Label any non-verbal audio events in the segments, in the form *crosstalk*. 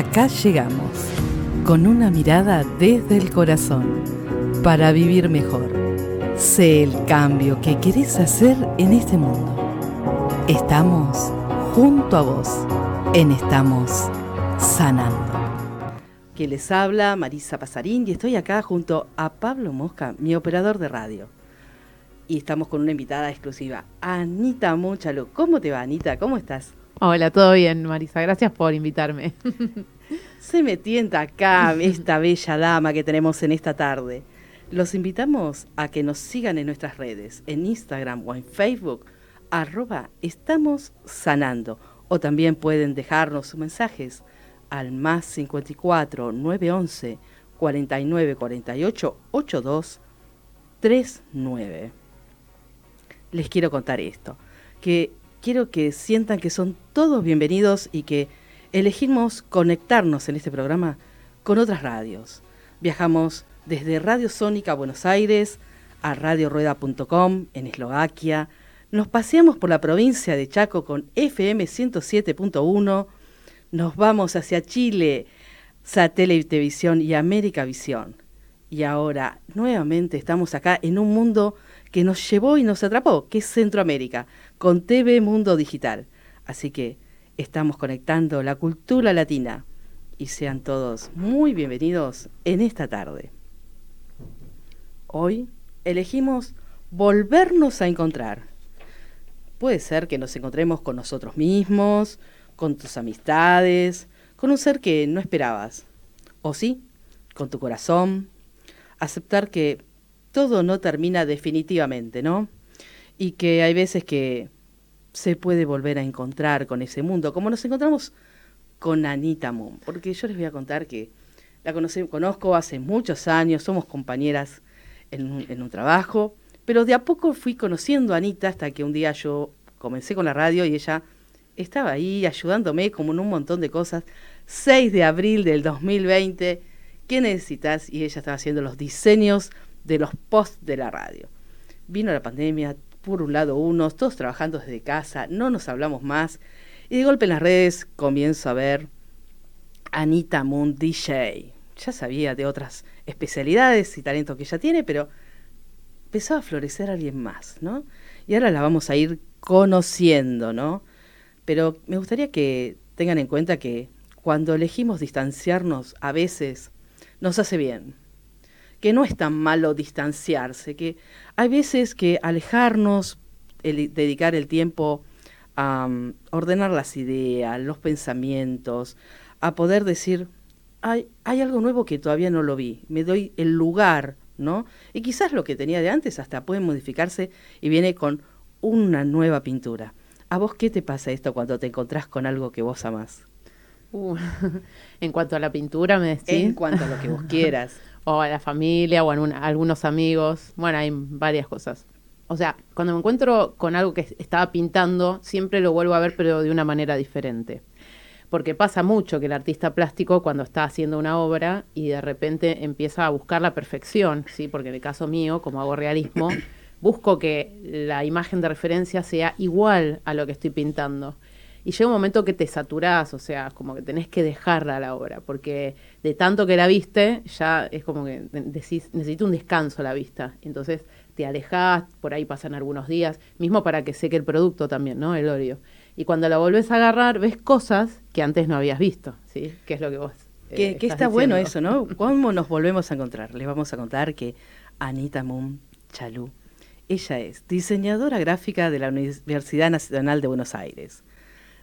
Acá llegamos, con una mirada desde el corazón, para vivir mejor. Sé el cambio que querés hacer en este mundo. Estamos junto a vos en Estamos Sanando. Que les habla Marisa Pasarín y estoy acá junto a Pablo Mosca, mi operador de radio. Y estamos con una invitada exclusiva, Anita Mochalo. ¿Cómo te va, Anita? ¿Cómo estás? Hola, todo bien, Marisa. Gracias por invitarme. *laughs* Se me tienta acá esta bella dama que tenemos en esta tarde. Los invitamos a que nos sigan en nuestras redes, en Instagram o en Facebook, arroba estamos sanando. O también pueden dejarnos sus mensajes al más 54 911 49 48 82 39. Les quiero contar esto, que quiero que sientan que son todos bienvenidos y que elegimos conectarnos en este programa con otras radios. Viajamos desde Radio Sónica Buenos Aires a radiorueda.com en Eslovaquia. Nos paseamos por la provincia de Chaco con FM 107.1. Nos vamos hacia Chile, Satélite Visión y América Visión. Y ahora nuevamente estamos acá en un mundo que nos llevó y nos atrapó, que es Centroamérica, con TV Mundo Digital. Así que estamos conectando la cultura latina y sean todos muy bienvenidos en esta tarde. Hoy elegimos volvernos a encontrar. Puede ser que nos encontremos con nosotros mismos, con tus amistades, con un ser que no esperabas. O sí, con tu corazón. Aceptar que todo no termina definitivamente, ¿no? Y que hay veces que se puede volver a encontrar con ese mundo, como nos encontramos con Anita Moon, porque yo les voy a contar que la conozco hace muchos años, somos compañeras en un, en un trabajo, pero de a poco fui conociendo a Anita hasta que un día yo comencé con la radio y ella estaba ahí ayudándome como en un montón de cosas. 6 de abril del 2020, ¿qué necesitas? Y ella estaba haciendo los diseños de los posts de la radio. Vino la pandemia, por un lado unos, todos trabajando desde casa, no nos hablamos más. Y de golpe en las redes comienzo a ver Anita Moon DJ. Ya sabía de otras especialidades y talentos que ella tiene, pero empezó a florecer alguien más, ¿no? Y ahora la vamos a ir conociendo, ¿no? Pero me gustaría que tengan en cuenta que cuando elegimos distanciarnos, a veces nos hace bien, que no es tan malo distanciarse, que hay veces que alejarnos, dedicar el tiempo a um, ordenar las ideas, los pensamientos, a poder decir, hay, hay algo nuevo que todavía no lo vi, me doy el lugar, ¿no? Y quizás lo que tenía de antes hasta puede modificarse y viene con una nueva pintura. ¿A vos qué te pasa esto cuando te encontrás con algo que vos amás? Uh, *laughs* en cuanto a la pintura, me decís. En cuanto a lo que vos quieras. *laughs* o a la familia o a, algunos amigos. Bueno, hay varias cosas. O sea, cuando me encuentro con algo que estaba pintando, siempre lo vuelvo a ver, pero de una manera diferente. Porque pasa mucho que el artista plástico, cuando está haciendo una obra y de repente empieza a buscar la perfección, ¿sí? porque en el caso mío, como hago realismo, *coughs* busco que la imagen de referencia sea igual a lo que estoy pintando. Y llega un momento que te saturás, o sea, como que tenés que dejarla a la obra, porque de tanto que la viste, ya es como que decís, necesito un descanso la vista. Entonces te alejás, por ahí pasan algunos días, mismo para que seque el producto también, ¿no? El óleo. Y cuando la volvés a agarrar, ves cosas que antes no habías visto, ¿sí? Que es lo que vos. Eh, que, está bueno eso, ¿no? ¿Cómo nos volvemos a encontrar? Les vamos a contar que Anita Moon Chalú, ella es diseñadora gráfica de la Universidad Nacional de Buenos Aires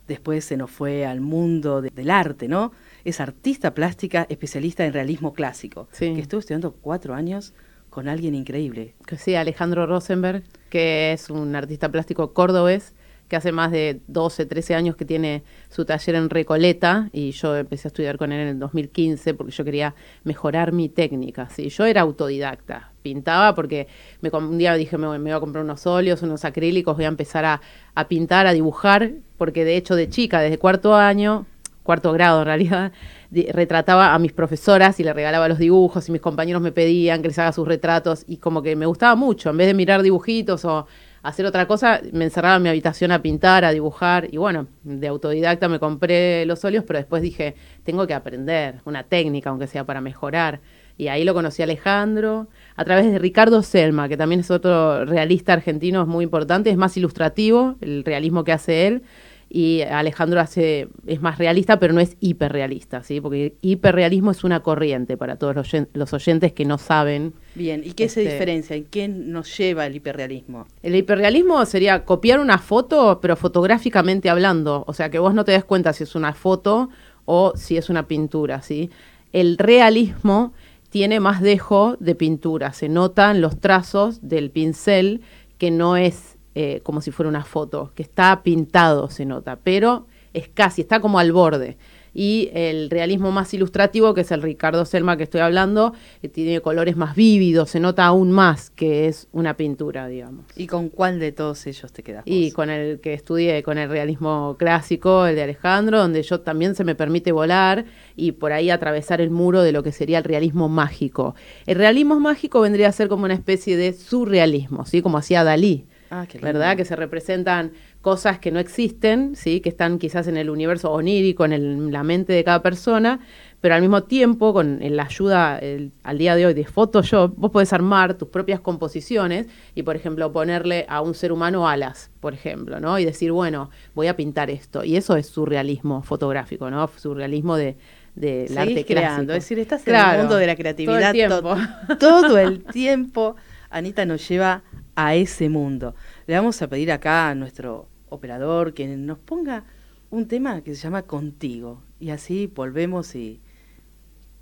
después se nos fue al mundo del arte, ¿no? Es artista plástica, especialista en realismo clásico, sí. que estuvo estudiando cuatro años con alguien increíble. Sí, Alejandro Rosenberg, que es un artista plástico cordobés, que hace más de 12, 13 años que tiene su taller en Recoleta y yo empecé a estudiar con él en el 2015 porque yo quería mejorar mi técnica. ¿sí? Yo era autodidacta, pintaba porque me, un día dije me, voy a comprar unos óleos, unos acrílicos, voy a empezar a, a pintar, a dibujar, porque de hecho de chica, desde cuarto año, cuarto grado en realidad, *laughs* retrataba a mis profesoras y le regalaba los dibujos y mis compañeros me pedían que les haga sus retratos y como que me gustaba mucho, en vez de mirar dibujitos o hacer otra cosa, me encerraba en mi habitación a pintar, a dibujar, y bueno, de autodidacta me compré los óleos, pero después dije, tengo que aprender una técnica, aunque sea para mejorar. Y ahí lo conocí a Alejandro, a través de Ricardo Selma, que también es otro realista argentino, es muy importante, es más ilustrativo el realismo que hace él y Alejandro hace es más realista, pero no es hiperrealista, ¿sí? Porque hiperrealismo es una corriente para todos los, oyentes que no saben. Bien, ¿y qué se este, diferencia? ¿En qué nos lleva el hiperrealismo? El hiperrealismo sería copiar una foto, pero fotográficamente hablando, o sea, que vos no te des cuenta si es una foto o si es una pintura, ¿sí? El realismo tiene más dejo de pintura, se notan los trazos del pincel que no es eh, como si fuera una foto, que está pintado, se nota, pero es casi, está como al borde. Y el realismo más ilustrativo, que es el Ricardo Selma que estoy hablando, que tiene colores más vívidos, se nota aún más que es una pintura, digamos. ¿Y con cuál de todos ellos te quedas? Y con el que estudié, con el realismo clásico, el de Alejandro, donde yo también se me permite volar y por ahí atravesar el muro de lo que sería el realismo mágico. El realismo mágico vendría a ser como una especie de surrealismo, ¿sí? Como hacía Dalí Ah, ¿Verdad? Que se representan cosas que no existen, ¿sí? Que están quizás en el universo onírico, en la mente de cada persona, pero al mismo tiempo, con la ayuda al día de hoy de Photoshop, vos podés armar tus propias composiciones y, por ejemplo, ponerle a un ser humano alas, por ejemplo, ¿no? Y decir, bueno, voy a pintar esto. Y eso es surrealismo fotográfico, ¿no? Surrealismo de, del arte creando. Es decir, estás en el mundo de la creatividad todo el tiempo. todo el tiempo. Anita nos lleva a ese mundo. Le vamos a pedir acá a nuestro operador que nos ponga un tema que se llama Contigo y así volvemos y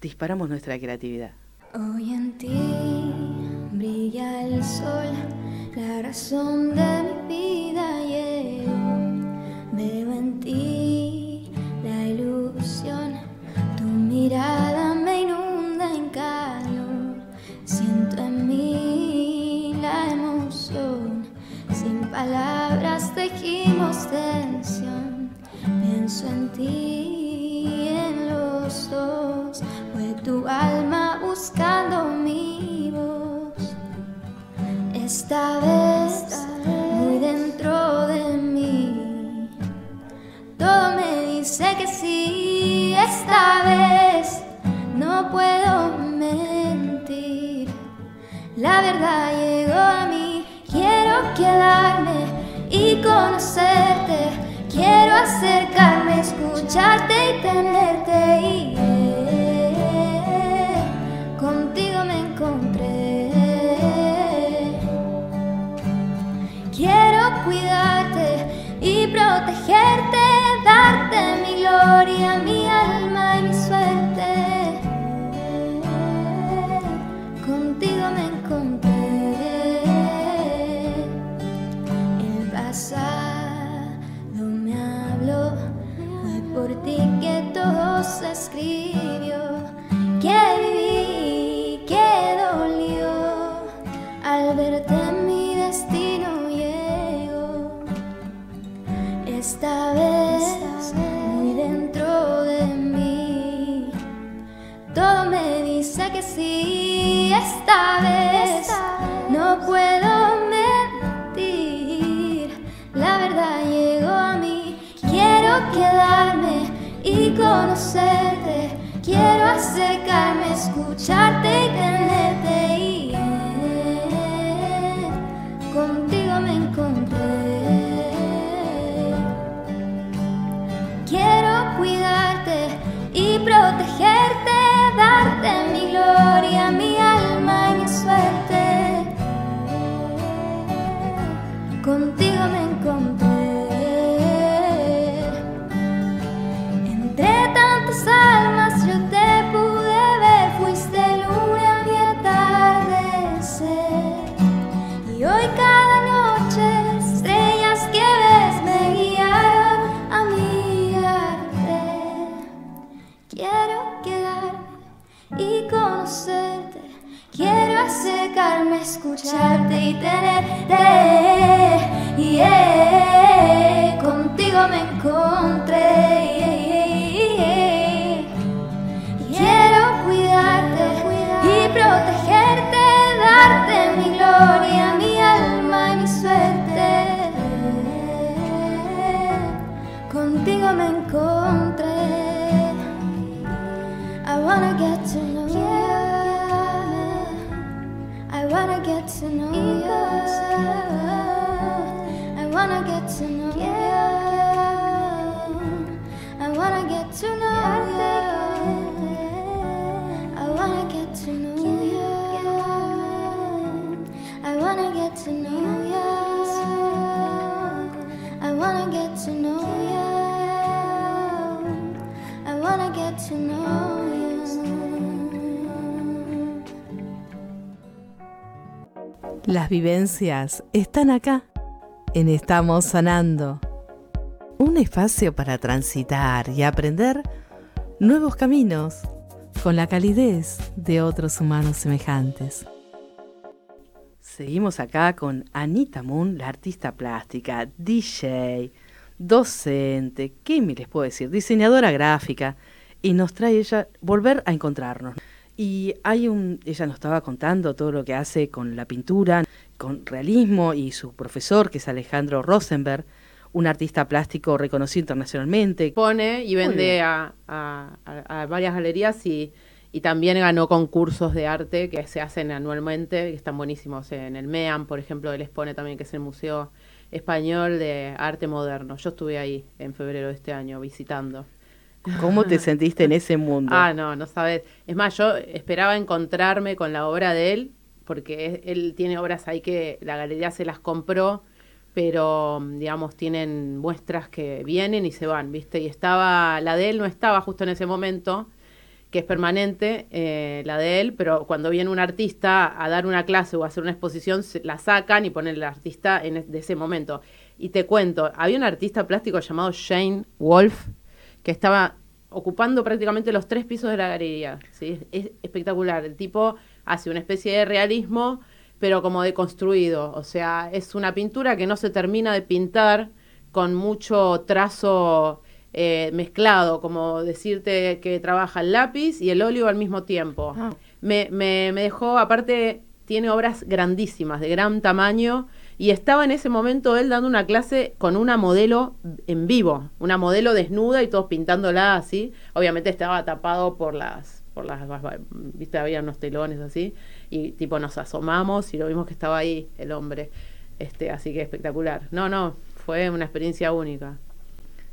disparamos nuestra creatividad. Hoy en ti brilla el sol, la razón de mi vida y veo en ti la ilusión, tu mirada me inunda en calor, siento en mí palabras tejimos tensión. Pienso en ti, en los dos. Fue tu alma buscando Quiero acercarme, escucharte y tenerte. Las vivencias están acá, en Estamos Sanando. Un espacio para transitar y aprender nuevos caminos con la calidez de otros humanos semejantes. Seguimos acá con Anita Moon, la artista plástica, DJ, docente, ¿qué me les puedo decir? Diseñadora gráfica. Y nos trae ella volver a encontrarnos. Y hay un, ella nos estaba contando todo lo que hace con la pintura, con realismo, y su profesor, que es Alejandro Rosenberg, un artista plástico reconocido internacionalmente. Pone y vende a, a- a- a varias galerías y, y también ganó concursos de arte que se hacen anualmente, que están buenísimos. En el MEAM, por ejemplo, él expone también, que es el Museo Español de Arte Moderno. Yo estuve ahí en febrero de este año visitando. ¿Cómo te sentiste en ese mundo? *laughs* Ah, no, no sabes. Es más, yo esperaba encontrarme con la obra de él, porque él tiene obras ahí que la galería se las compró, pero digamos tienen muestras que vienen y se van, ¿viste? Y estaba, la de él no estaba justo en ese momento, que es permanente, eh, la de él, pero cuando viene un artista a dar una clase o a hacer una exposición, se- la sacan y ponen el artista en de ese momento. Y te cuento, había un artista plástico llamado Shane Wolf, que estaba ocupando prácticamente los tres pisos de la galería. ¿sí? Es espectacular. El tipo hace una especie de realismo, pero como deconstruido. O sea, es una pintura que no se termina de pintar con mucho trazo eh, mezclado, como decirte que trabaja el lápiz y el óleo al mismo tiempo. Ah. Me, me, me dejó, aparte, tiene obras grandísimas, de gran tamaño, y estaba en ese momento él dando una clase con una modelo en vivo, una modelo desnuda y todos pintándola así. Obviamente estaba tapado por las, por las, viste, había unos telones así, y tipo nos asomamos y lo vimos que estaba ahí el hombre. Este, así que espectacular. No, no, fue una experiencia única.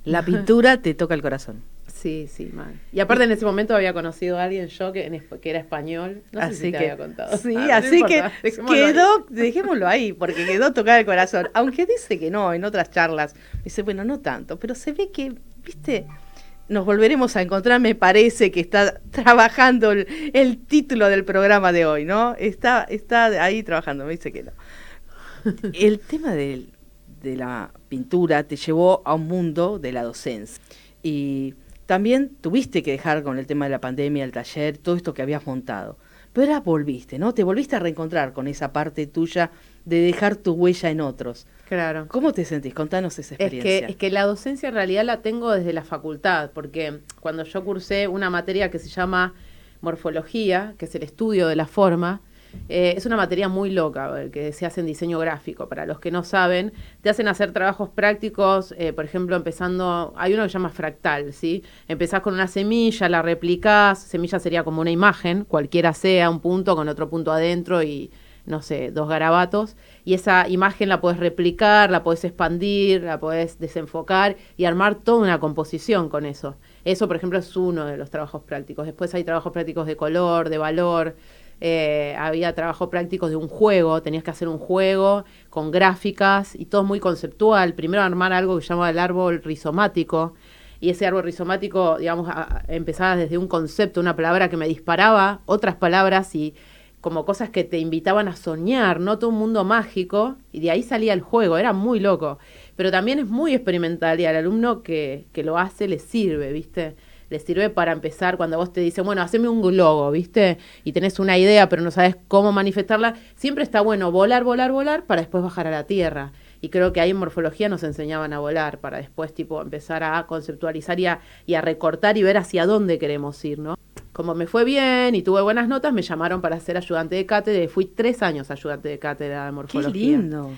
La *laughs* pintura te toca el corazón. Sí, sí, mal. Y aparte en ese momento había conocido a alguien yo que, en que era español. No sé así si te que, había contado. Sí, Ah, así que dejémoslo ahí. quedó, dejémoslo ahí, porque quedó tocado el corazón. Aunque dice que no, en otras charlas, dice, bueno, no tanto, pero se ve que, viste, nos volveremos a encontrar, me parece que está trabajando el, el título del programa de hoy, ¿no? Está, está ahí trabajando, me dice que no. *laughs* El tema del- de la pintura te llevó a un mundo de la docencia. Y también tuviste que dejar con el tema de la pandemia, el taller, todo esto que habías montado. Pero ahora volviste, ¿no? Te volviste a reencontrar con esa parte tuya de dejar tu huella en otros. Claro. ¿Cómo te sentís? Contanos esa Es que, experiencia. es que la docencia en realidad la tengo desde la facultad, porque cuando yo cursé una materia que se llama morfología, que es el estudio de la forma, eh, es una materia muy loca, eh, que se hace en diseño gráfico. Para los que no saben, te hacen hacer trabajos prácticos, eh, por ejemplo, empezando, hay uno que se llama fractal, ¿sí? Empezás con una semilla, la replicás, semilla sería como una imagen, cualquiera sea, un punto con otro punto adentro y, no sé, dos garabatos, y esa imagen la puedes replicar, la puedes expandir, la puedes desenfocar y armar toda una composición con eso. Eso, por ejemplo, es uno de los trabajos prácticos. Después hay trabajos prácticos de color, de valor, eh, había trabajos prácticos de un juego, tenías que hacer un juego con gráficas y todo muy conceptual. Primero armar algo que se llama el árbol rizomático, y ese árbol rizomático, digamos, a- empezaba desde un concepto, una palabra que me disparaba otras palabras y como cosas que te invitaban a soñar, ¿no? Todo un mundo mágico, y de ahí salía el juego, era muy loco. Pero también es muy experimental y al alumno que, que lo hace le sirve, ¿viste? Le sirve para empezar cuando vos te dicen, bueno, haceme un logo, ¿viste? Y tenés una idea, pero no sabes cómo manifestarla. Siempre está bueno volar, volar, volar para después bajar a la tierra. Y creo que ahí en morfología nos enseñaban a volar para después, tipo, empezar a conceptualizar y a, y a recortar y ver hacia dónde queremos ir, ¿no? Como me fue bien y tuve buenas notas, me llamaron para ser ayudante de cátedra. y Fui tres años ayudante de cátedra de Qué morfología. lindo.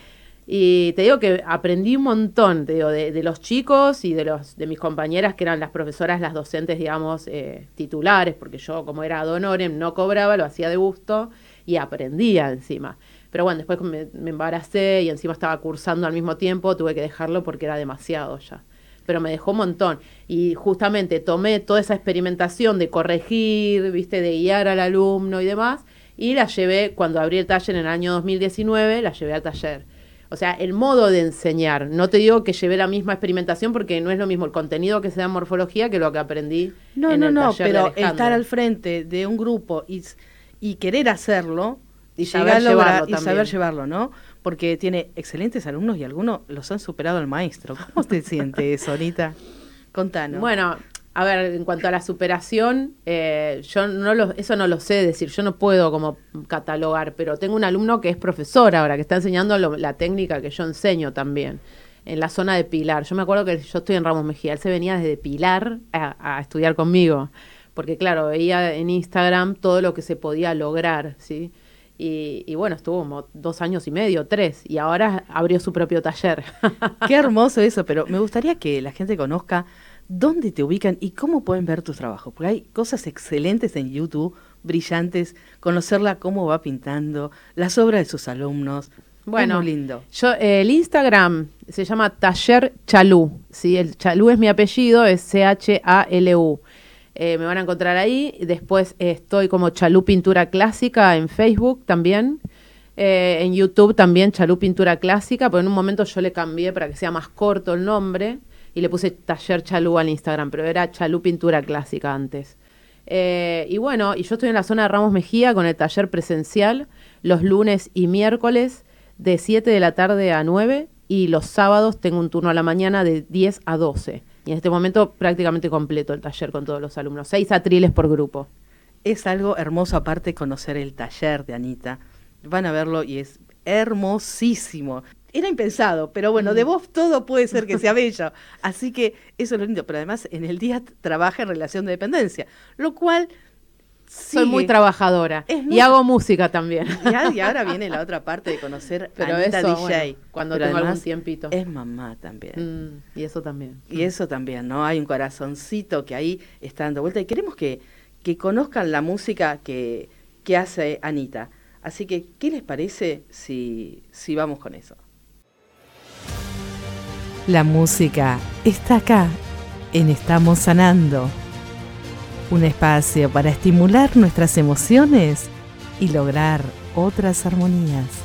Y te digo que aprendí un montón, te digo, de, de los chicos y de los de mis compañeras que eran las profesoras, las docentes, digamos, eh, titulares, porque yo como era ad honorem no cobraba, lo hacía de gusto y aprendía encima. Pero bueno, después me, me embaracé y encima estaba cursando al mismo tiempo, tuve que dejarlo porque era demasiado ya. Pero me dejó un montón. Y justamente tomé toda esa experimentación de corregir, viste, de guiar al alumno y demás, y la llevé, cuando abrí el taller en el año 2019, la llevé al taller o sea, el modo de enseñar. No te digo que llevé la misma experimentación porque no es lo mismo el contenido que se da en morfología que lo que aprendí. No, en no, el no, taller pero estar al frente de un grupo y, y querer hacerlo Y saber llevarlo y saber llevarlo, ¿no? Porque tiene excelentes alumnos y algunos los han superado al maestro. ¿Cómo te *laughs* siente eso, Anita? Contanos. Bueno, a ver, en cuanto a la superación, eh, yo no lo, eso no lo sé decir, yo no puedo como catalogar, pero tengo un alumno que es profesor ahora, que está enseñando lo- la técnica que yo enseño también, en la zona de Pilar. Yo me acuerdo que yo estoy en Ramos Mejía, él se venía desde Pilar a, a estudiar conmigo, porque claro, veía en Instagram todo lo que se podía lograr, ¿sí? Y, y bueno, estuvo como dos años y medio, tres, y ahora abrió su propio taller. Qué hermoso eso, pero me gustaría que la gente conozca dónde te ubican y cómo pueden ver tus trabajos. Porque hay cosas excelentes en YouTube, brillantes, conocerla cómo va pintando, las obras de sus alumnos. Bueno, muy lindo. Yo, eh, el Instagram se llama Taller Chalú, ¿sí? El Chalú es mi apellido, es C-H-A-L-U. Eh, me van a encontrar ahí. Después estoy como Chalú Pintura Clásica en Facebook también. Eh, en YouTube también Chalú Pintura Clásica, pero en un momento yo le cambié para que sea más corto el nombre y le puse Taller Chalú al Instagram, pero era Chalú Pintura Clásica antes. Eh, y bueno, y yo estoy en la zona de Ramos Mejía con el taller presencial los lunes y miércoles de 7 de la tarde a 9 y los sábados tengo un turno a la mañana de 10 a 12. Y en este momento prácticamente completo el taller con todos los alumnos, seis atriles por grupo. Es algo hermoso aparte conocer el taller de Anita. Van a verlo y es hermosísimo. Era impensado, pero bueno, Mm. de vos todo puede ser que sea bello. Así que eso es lo lindo. Pero además en el día trabaja en relación de dependencia, lo cual... Soy muy trabajadora muy- y hago música también. Y a- y ahora viene la otra parte de conocer *laughs* Pero a Anita eso, DJ. bueno, cuando Pero tengo algún tiempito. Es mamá también. Mm, y eso también. Y eso también, ¿no? Hay un corazoncito que ahí está dando vuelta y queremos que, que conozcan la música que, que hace Anita. Así que, ¿qué les parece si, si vamos con eso? La música está acá, en Estamos Sanando. Un espacio para estimular nuestras emociones y lograr otras armonías.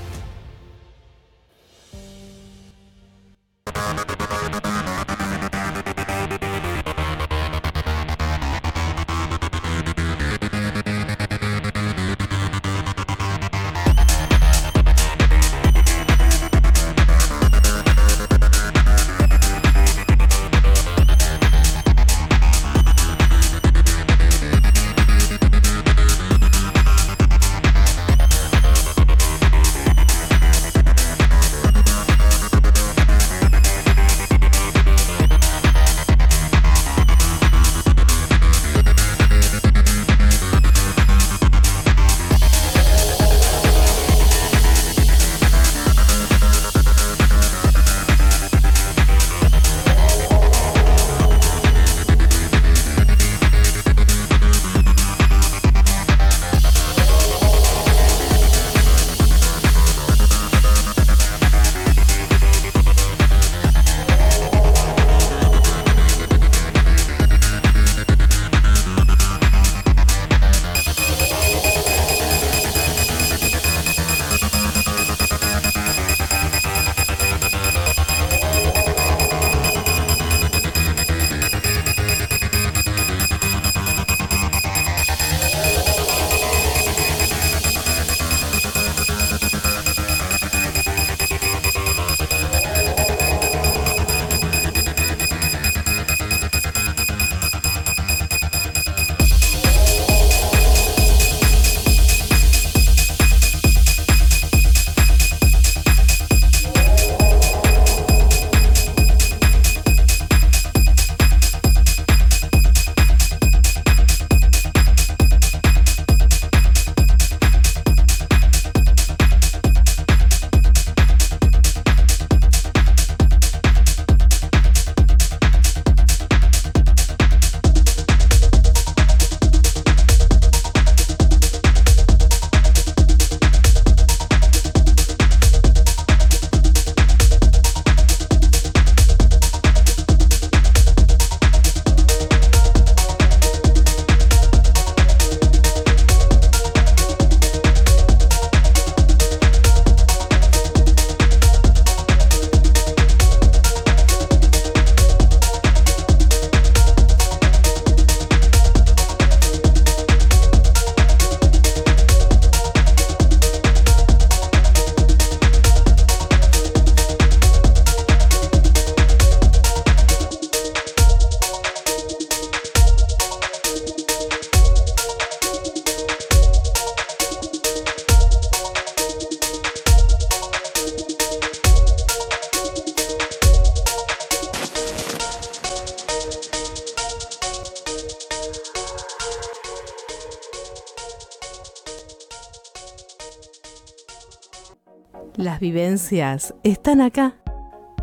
Están acá,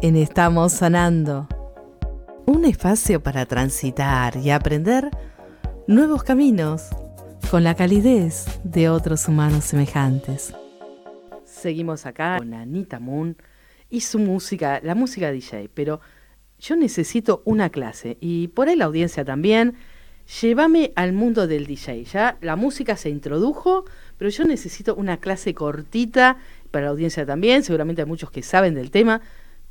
en Estamos Sanando. Un espacio para transitar y aprender nuevos caminos con la calidez de otros humanos semejantes. Seguimos acá con Anita Moon y su música, la música DJ, pero yo necesito una clase y por ahí la audiencia también. Llévame al mundo del DJ. Ya la música se introdujo, pero yo necesito una clase cortita para la audiencia también. Seguramente hay muchos que saben del tema,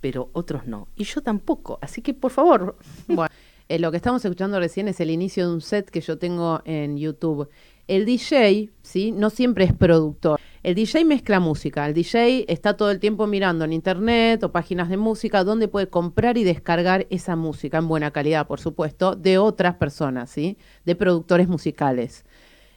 pero otros no. Y yo tampoco. Así que, por favor. Bueno, eh, lo que estamos escuchando recién es el inicio de un set que yo tengo en YouTube. El DJ, ¿sí? No siempre es productor. El DJ mezcla música. El DJ está todo el tiempo mirando en internet o páginas de música donde puede comprar y descargar esa música en buena calidad, por supuesto, de otras personas, ¿sí? De productores musicales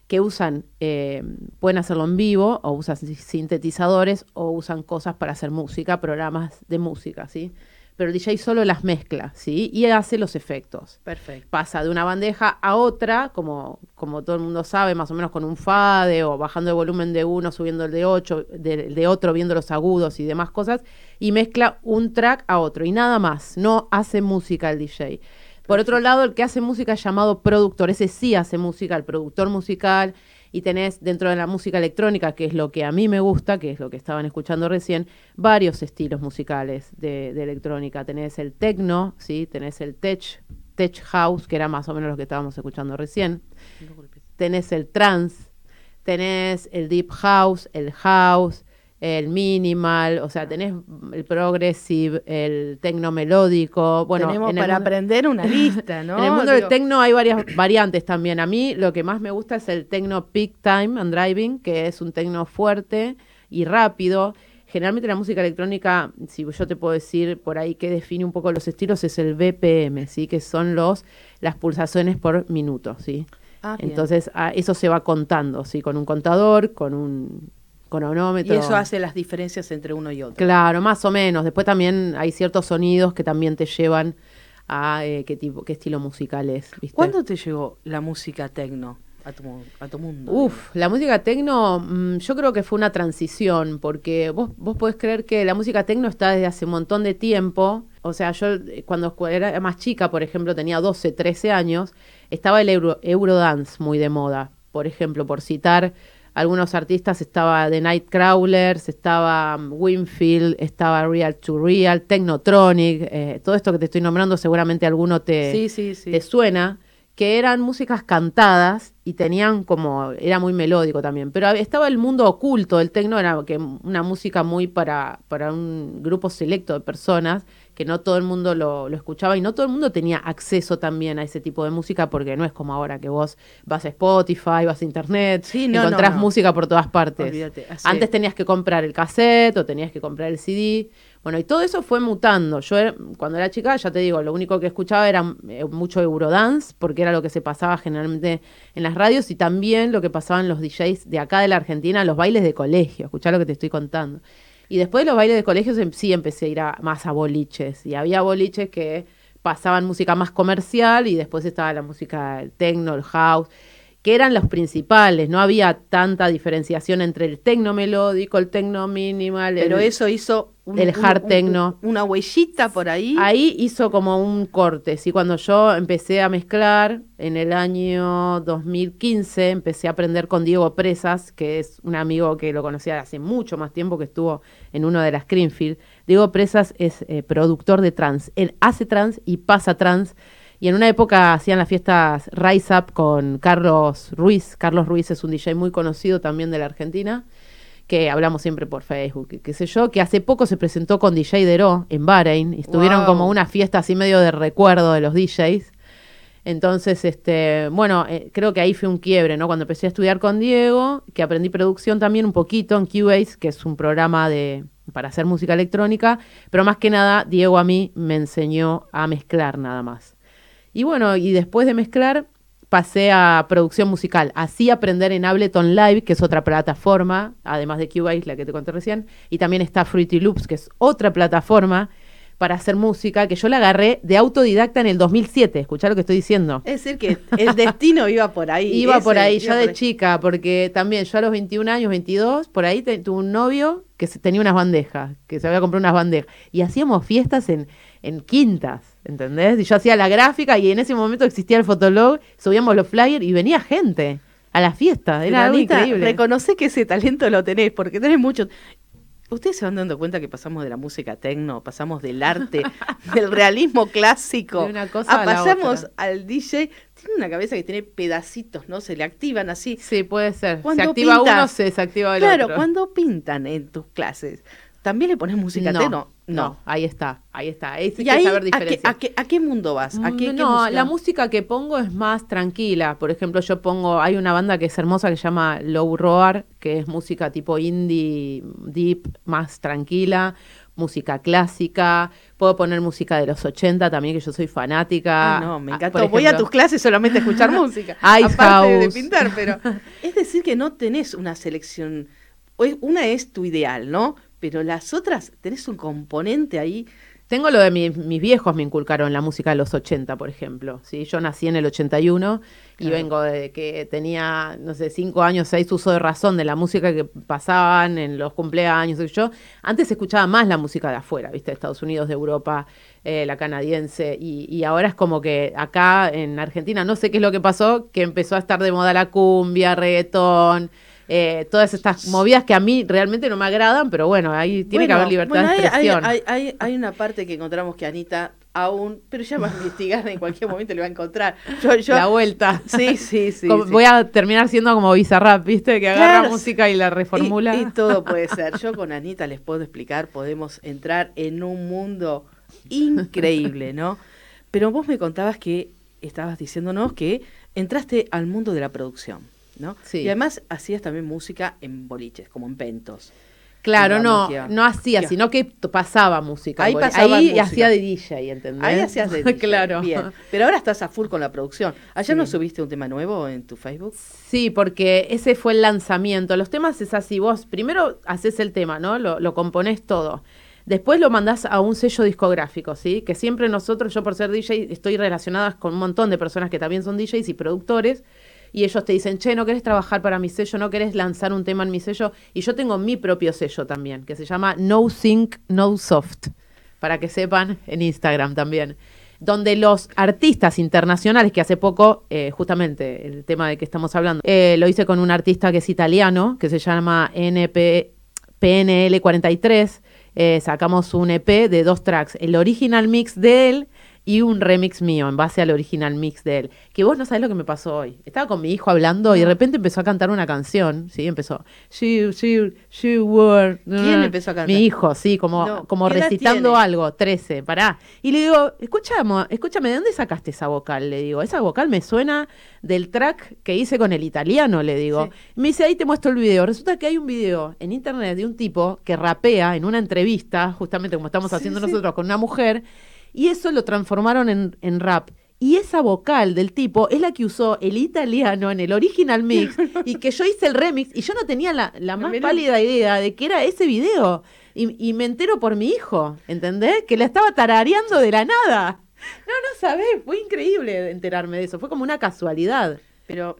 que usan, eh, pueden hacerlo en vivo, o usan sintetizadores, o usan cosas para hacer música, programas de música, ¿sí? Pero el DJ solo las mezcla, ¿sí? Y hace los efectos. Perfecto. Pasa de una bandeja a otra, como, como todo el mundo sabe, más o menos con un fade, o bajando el volumen de uno, subiendo el de ocho, de, de otro, viendo los agudos y demás cosas, y mezcla un track a otro, y nada más, no hace música el DJ. Por otro lado, el que hace música es llamado productor, ese sí hace música, el productor musical, y tenés dentro de la música electrónica, que es lo que a mí me gusta, que es lo que estaban escuchando recién, varios estilos musicales de, de electrónica. Tenés el techno, ¿sí? tenés el tech, tech house, que era más o menos lo que estábamos escuchando recién. Tenés el trance, tenés el deep house, el house, el minimal, o sea, tenés el progressive, el tecno melódico. Bueno, Tenemos para mundo- aprender una *laughs* lista, ¿no? en el mundo Digo, del tecno hay varias variantes también. A mí lo que más me gusta es el tecno peak time and driving, que es un tecno fuerte y rápido. Generalmente la música electrónica, si yo te puedo decir por ahí que define un poco los estilos, es el BPM, ¿sí? que son los las pulsaciones por minuto. ¿sí? ah. Entonces a- eso se va contando, ¿sí? con un contador, con un y cronómetro. eso hace las diferencias entre uno y otro. Claro, más o menos. Después también hay ciertos sonidos que también te llevan a eh, qué tipo, qué estilo musical es. ¿viste? ¿Cuándo te llegó la música tecno a tu, a tu mundo? Uf, la música tecno, mm, yo creo que fue una transición, porque vos, vos podés creer que la música tecno está desde hace un montón de tiempo. O sea, yo eh, cuando cu- era más chica, por ejemplo, tenía 12, 13 años, estaba el Euro, Eurodance muy de moda. Por ejemplo, por citar algunos artistas, estaba The Nightcrawlers, estaba mm, Winfield, estaba Real to Real, Technotronic, eh, todo esto que te estoy nombrando seguramente alguno te, sí, sí, sí. te suena, que eran músicas cantadas y tenían como, era muy melódico también, pero estaba el mundo oculto, el tecno era que una música muy para, para un grupo selecto de personas, que no todo el mundo lo, lo escuchaba y no todo el mundo tenía acceso también a ese tipo de música, porque no es como ahora que vos vas a Spotify, vas a internet, Sí, no, encontrás no, no. música por todas partes. Olvídate, Antes tenías que comprar el cassette o tenías que comprar el CD. Bueno, y todo eso fue mutando. Yo era- cuando era chica, ya te digo, lo único que escuchaba era eh, mucho Eurodance, porque era lo que se pasaba generalmente en las radios y también lo que pasaban los DJs de acá de la Argentina, los bailes de colegio. Escuchá lo que te estoy contando. Y después de los bailes de colegio em- sí empecé a ir a- más a boliches. Y había boliches que pasaban música más comercial y después estaba la música el techno, el house que eran los principales, no había tanta diferenciación entre el tecno melódico, el tecno minimal, Pero el- eso hizo un- el hard un- techno. una huellita por ahí. Ahí hizo como un corte, ¿sí? Cuando yo empecé a mezclar en el año 2015, empecé a aprender con Diego Presas, que es un amigo que lo conocía hace mucho más tiempo, que estuvo en uno de las Greenfield. Diego Presas es eh, productor de trans. Él hace trans y pasa trans. Y en una época hacían las fiestas Rise Up con Carlos Ruiz. Carlos Ruiz es un DJ muy conocido también de la Argentina que hablamos siempre por Facebook, qué sé yo, que hace poco se presentó con DJ Dero en Bahrein, y estuvieron Wow. como una fiesta así medio de recuerdo de los DJs. Entonces, este, bueno, eh, creo que ahí fue un quiebre, ¿no? Cuando empecé a estudiar con Diego, que aprendí producción también un poquito en Cubase, que es un programa de para hacer música electrónica, pero más que nada Diego a mí me enseñó a mezclar nada más. Y bueno, y después de mezclar pasé a producción musical. Así aprender en Ableton Live, que es otra plataforma, además de Cubase, la que te conté recién, y también está Fruity Loops, que es otra plataforma para hacer música, que yo la agarré de autodidacta en el 2007. Escuchá lo que estoy diciendo. Es decir, que el destino iba por ahí. Iba ese, por ahí, iba ya por de ahí. chica, porque también yo a los 21 años, 22, por ahí te- tuve un novio que se- tenía unas bandejas, que se había comprado unas bandejas. Y hacíamos fiestas en, en quintas, ¿entendés? Y yo hacía la gráfica y en ese momento existía el fotolog, subíamos los flyers y venía gente a la fiesta. Era algo increíble. Reconoce que ese talento lo tenés, porque tenés mucho. Ustedes se van dando cuenta que pasamos de la música tecno, pasamos del arte, *laughs* del realismo clásico, De una cosa a a la pasamos otra. al DJ. Tiene una cabeza que tiene pedacitos, ¿no? Se le activan así. Sí, puede ser. Se Cuando activa pinta- uno, se desactiva el claro, otro. cuando pintan en tus clases, ¿también le pones música no, no, ahí está, ahí está. Ahí sí ¿Y que ahí saber a qué, diferenciar. a, qué, a qué mundo vas? ¿A qué, qué Mm, no, música? la música que pongo es más tranquila. Por ejemplo, yo pongo, hay una banda que es hermosa que se llama Low Roar, que es música tipo indie, deep, más tranquila, música clásica. Puedo poner música de los 80 también, que yo soy fanática. Ah, no, me Ah, encantó. por Voy a tus clases solamente a escuchar *laughs* música. Ice aparte de House. pintar, pero *laughs* es decir que no tenés una selección. Una es tu ideal, ¿no? Pero las otras tenés un componente ahí. Tengo lo de mi- mis viejos me inculcaron la música de los 80, por ejemplo. ¿sí? Yo nací en el 81 y Claro. vengo de que tenía, no sé, cinco años, seis uso de razón de la música que pasaban en los cumpleaños. y Yo antes escuchaba más la música de afuera, ¿viste? De Estados Unidos, de Europa, eh, la canadiense. Y, y ahora es como que acá en Argentina, no sé qué es lo que pasó, que empezó a estar de moda la cumbia, reggaetón. Eh, todas estas movidas que a mí realmente no me agradan, pero bueno, ahí tiene que haber libertad bueno, de expresión. Hay, hay, hay, hay una parte que encontramos que Anita aún, pero ya va a investigar, en cualquier momento le va a encontrar. Yo, yo, la vuelta. Sí, sí, sí. Como- sí. Voy a terminar siendo como Bizarrap, ¿viste? Que agarra Claro, música y la reformula. Y, y todo puede ser. Yo con Anita les puedo explicar, podemos entrar en un mundo increíble, ¿no? Pero vos me contabas que estabas diciéndonos que entraste al mundo de la producción, ¿no? Sí. Y además hacías también música en boliches, como en pentos. claro, no, ya. no hacía, sino que pasaba música. Ahí Bueno, pasabas ahí música. hacía de DJ, ¿entendés? Ahí hacías de DJ, *laughs* claro. Bien. Pero ahora estás a full con la producción. ¿Ayer Sí. no subiste un tema nuevo en tu Facebook? Sí, porque ese fue el lanzamiento. Los temas es así, vos primero haces el tema, ¿no? Lo, lo componés todo. Después lo mandás a un sello discográfico, ¿sí? Que siempre nosotros, yo por ser DJ, estoy relacionada con un montón de personas que también son DJs y productores. Y ellos te dicen, che, ¿no querés trabajar para mi sello? ¿No querés lanzar un tema en mi sello? Y yo tengo mi propio sello también, que se llama No Sync, No Soft. Para que sepan, en Instagram también donde los artistas internacionales, que hace poco, eh, justamente el tema de que estamos hablando, eh, lo hice con un artista que es italiano, que se llama NP, PNL43, eh, sacamos un EP de dos tracks, el original mix de él y un remix mío en base al original mix de él. Que vos no sabés lo que me pasó hoy. Estaba con mi hijo hablando y de repente empezó a cantar una canción, ¿sí? Empezó, she, she, she were... ¿Quién empezó a cantar? Mi hijo, sí, como, No, como ¿qué edad recitando algo, 13, pará. Y le digo, escúchame, escúchame, ¿de dónde sacaste esa vocal? Le digo, esa vocal me suena del track que hice con el italiano, le digo. Sí. Me dice, ahí te muestro el video. Resulta que hay un video en internet de un tipo que rapea en una entrevista, justamente como estamos Sí, haciendo sí. nosotros con una mujer, y eso lo transformaron en, en rap. Y esa vocal del tipo es la que usó el italiano en el original mix *laughs* y que yo hice el remix y yo no tenía la, la más Mirá. pálida idea de que era ese video. Y, y me entero por mi hijo, ¿entendés? Que la estaba tarareando de la nada. No, no sabés, fue increíble enterarme de eso, fue como una casualidad. Pero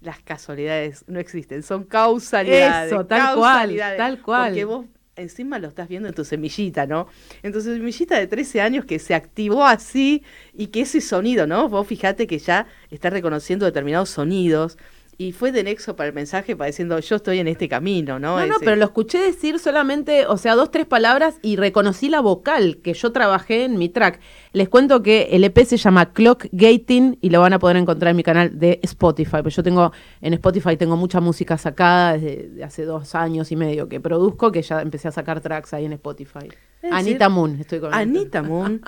las casualidades no existen, son causalidades. Eso, tal cual, tal cual. Porque vos encima lo estás viendo en tu semillita, ¿no? En tu semillita de 13 años que se activó así y que ese sonido, ¿no? Vos fijate que ya está reconociendo determinados sonidos y fue de nexo para el mensaje para diciendo yo estoy en este camino, ¿no? No, no, pero lo escuché decir solamente, o sea, dos, tres palabras y reconocí la vocal que yo trabajé en mi track. Les cuento que el EP se llama Clock Gating y lo van a poder encontrar en mi canal de Spotify. Pues yo tengo, en Spotify tengo mucha música sacada desde de hace dos años y medio que produzco, que ya empecé a sacar tracks ahí en Spotify. Es Anita decir, Moon, estoy con Anita Moon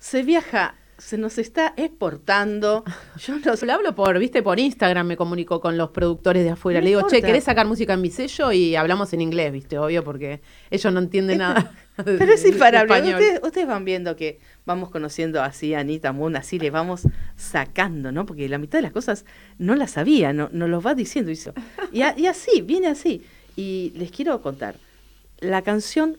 se viaja, se nos está exportando. *laughs* Yo no. Lo hablo por, viste, por Instagram me comunico con los productores de afuera. No Le digo, che. ¿querés sacar música en mi sello? Y hablamos en inglés, viste, obvio, porque ellos no entienden nada. *laughs* Pero es imparable. Ustedes, ustedes van viendo que vamos conociendo así a Anita Moon, así le vamos sacando, ¿no? Porque la mitad de las cosas no las sabía, no, nos los va diciendo. Y, y, a- y así, viene así. Y les quiero contar, la canción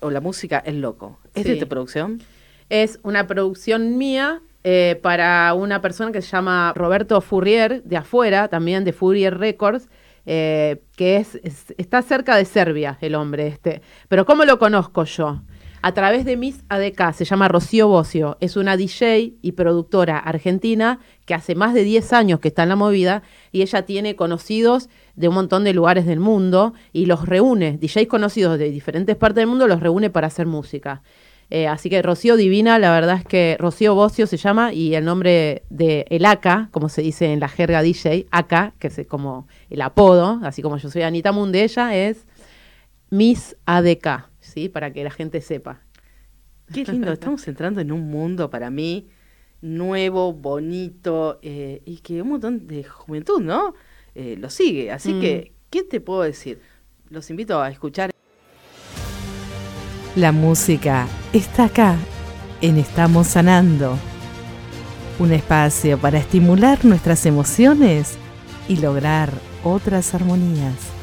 o la música El Loco. ¿Es de tu producción? Es una producción mía eh, para una persona que se llama Roberto Fourier, de afuera, también de Fourier Records, eh, que es, es- está cerca de Serbia, el hombre este. Pero ¿cómo lo conozco yo? A través de Miss ADK, se llama Rocío Bocio, es una DJ y productora argentina que hace más de 10 años que está en la movida y ella tiene conocidos de un montón de lugares del mundo y los reúne, DJs conocidos de diferentes partes del mundo los reúne para hacer música. Eh, así que Rocío Divina, la verdad es que Rocío Bocio se llama y el nombre de el AK, como se dice en la jerga DJ, AK, que es como el apodo, así como yo soy Anita Moon de ella, es Miss ADK, ¿sí? Para que la gente sepa. Qué lindo, estamos entrando en un mundo para mí nuevo, bonito eh, y que un montón de juventud, ¿no? Eh, lo sigue. Así Mm. que, ¿qué te puedo decir? Los invito a escuchar. La música está acá, en Estamos Sanando. Un espacio para estimular nuestras emociones y lograr otras armonías.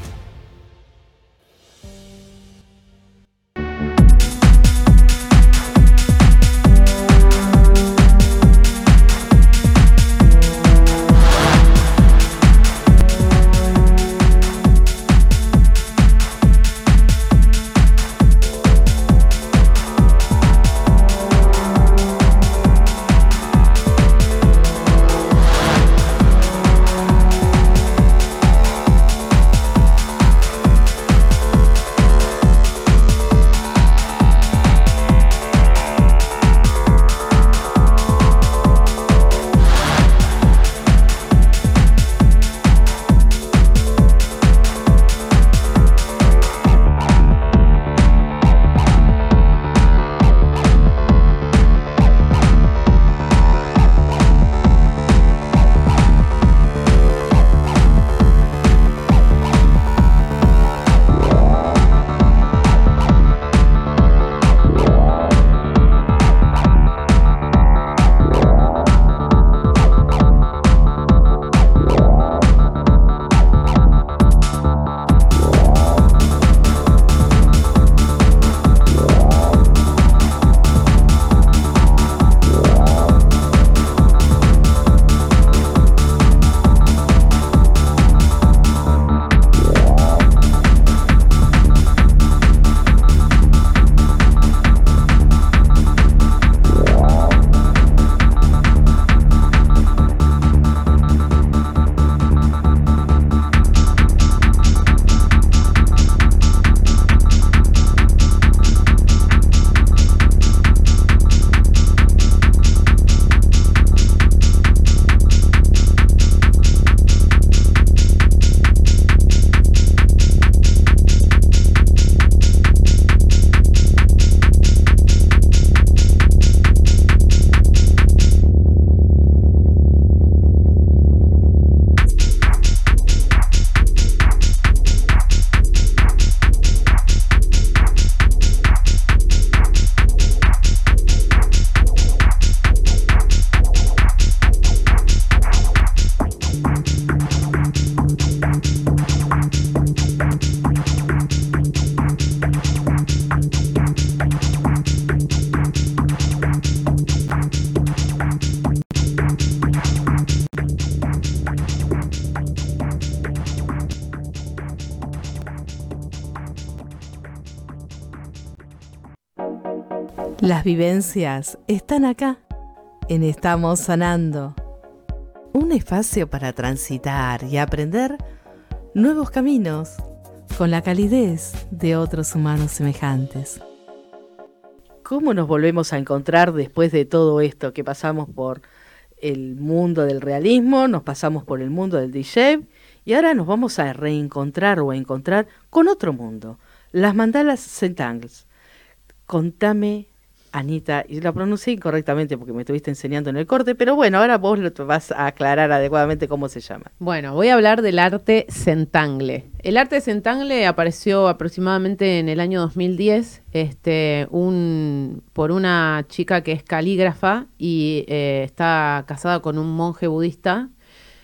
Las vivencias están acá, en Estamos Sanando. Un espacio para transitar y aprender nuevos caminos con la calidez de otros humanos semejantes. ¿Cómo nos volvemos a encontrar después de todo esto que pasamos por el mundo del realismo, nos pasamos por el mundo del DJ y ahora nos vamos a reencontrar o a encontrar con otro mundo, las mandalas Centangles. Contame, Anita, y la pronuncié incorrectamente porque me estuviste enseñando en el corte, pero bueno, ahora vos lo vas a aclarar adecuadamente cómo se llama. Bueno, voy a hablar del arte centangle. El arte centangle apareció aproximadamente en el año 2010 este, un, por una chica que es calígrafa y eh, está casada con un monje budista.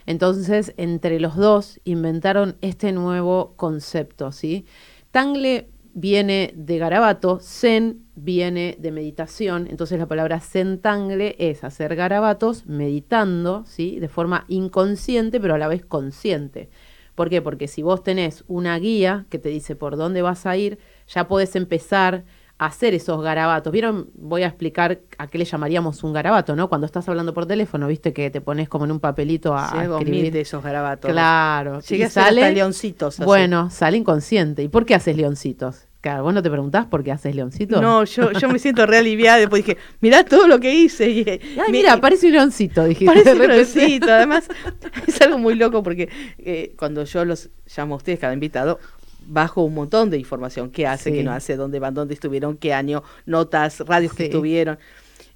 Entonces, entre los dos inventaron este nuevo concepto, ¿sí? Tangle viene de garabato, zen viene de meditación, entonces la palabra centangle es hacer garabatos meditando, ¿sí? De forma inconsciente, pero a la vez consciente. ¿Por qué? Porque si vos tenés una guía que te dice por dónde vas a ir, ya podés empezar hacer esos garabatos. ¿Vieron? Voy a explicar a qué le llamaríamos un garabato, ¿no? Cuando estás hablando por teléfono, viste que te pones como en un papelito a, Sí, a escribir. de esos garabatos. Claro. Llegué y a hacer hasta sale, leoncitos. así. bueno, sale inconsciente. ¿Y por qué haces leoncitos? Claro, vos no te preguntás por qué haces leoncitos. No, yo, yo me siento re aliviada. Después dije, mirá todo lo que hice. Y, Ay, mira, parece un leoncito, dijiste. Parece un leoncito. Además, *laughs* es algo muy loco porque eh, cuando yo los llamo a ustedes, cada invitado, bajo un montón de información. ¿Qué hace, Sí. qué no hace, dónde van, dónde estuvieron, qué año, notas, radios que estuvieron.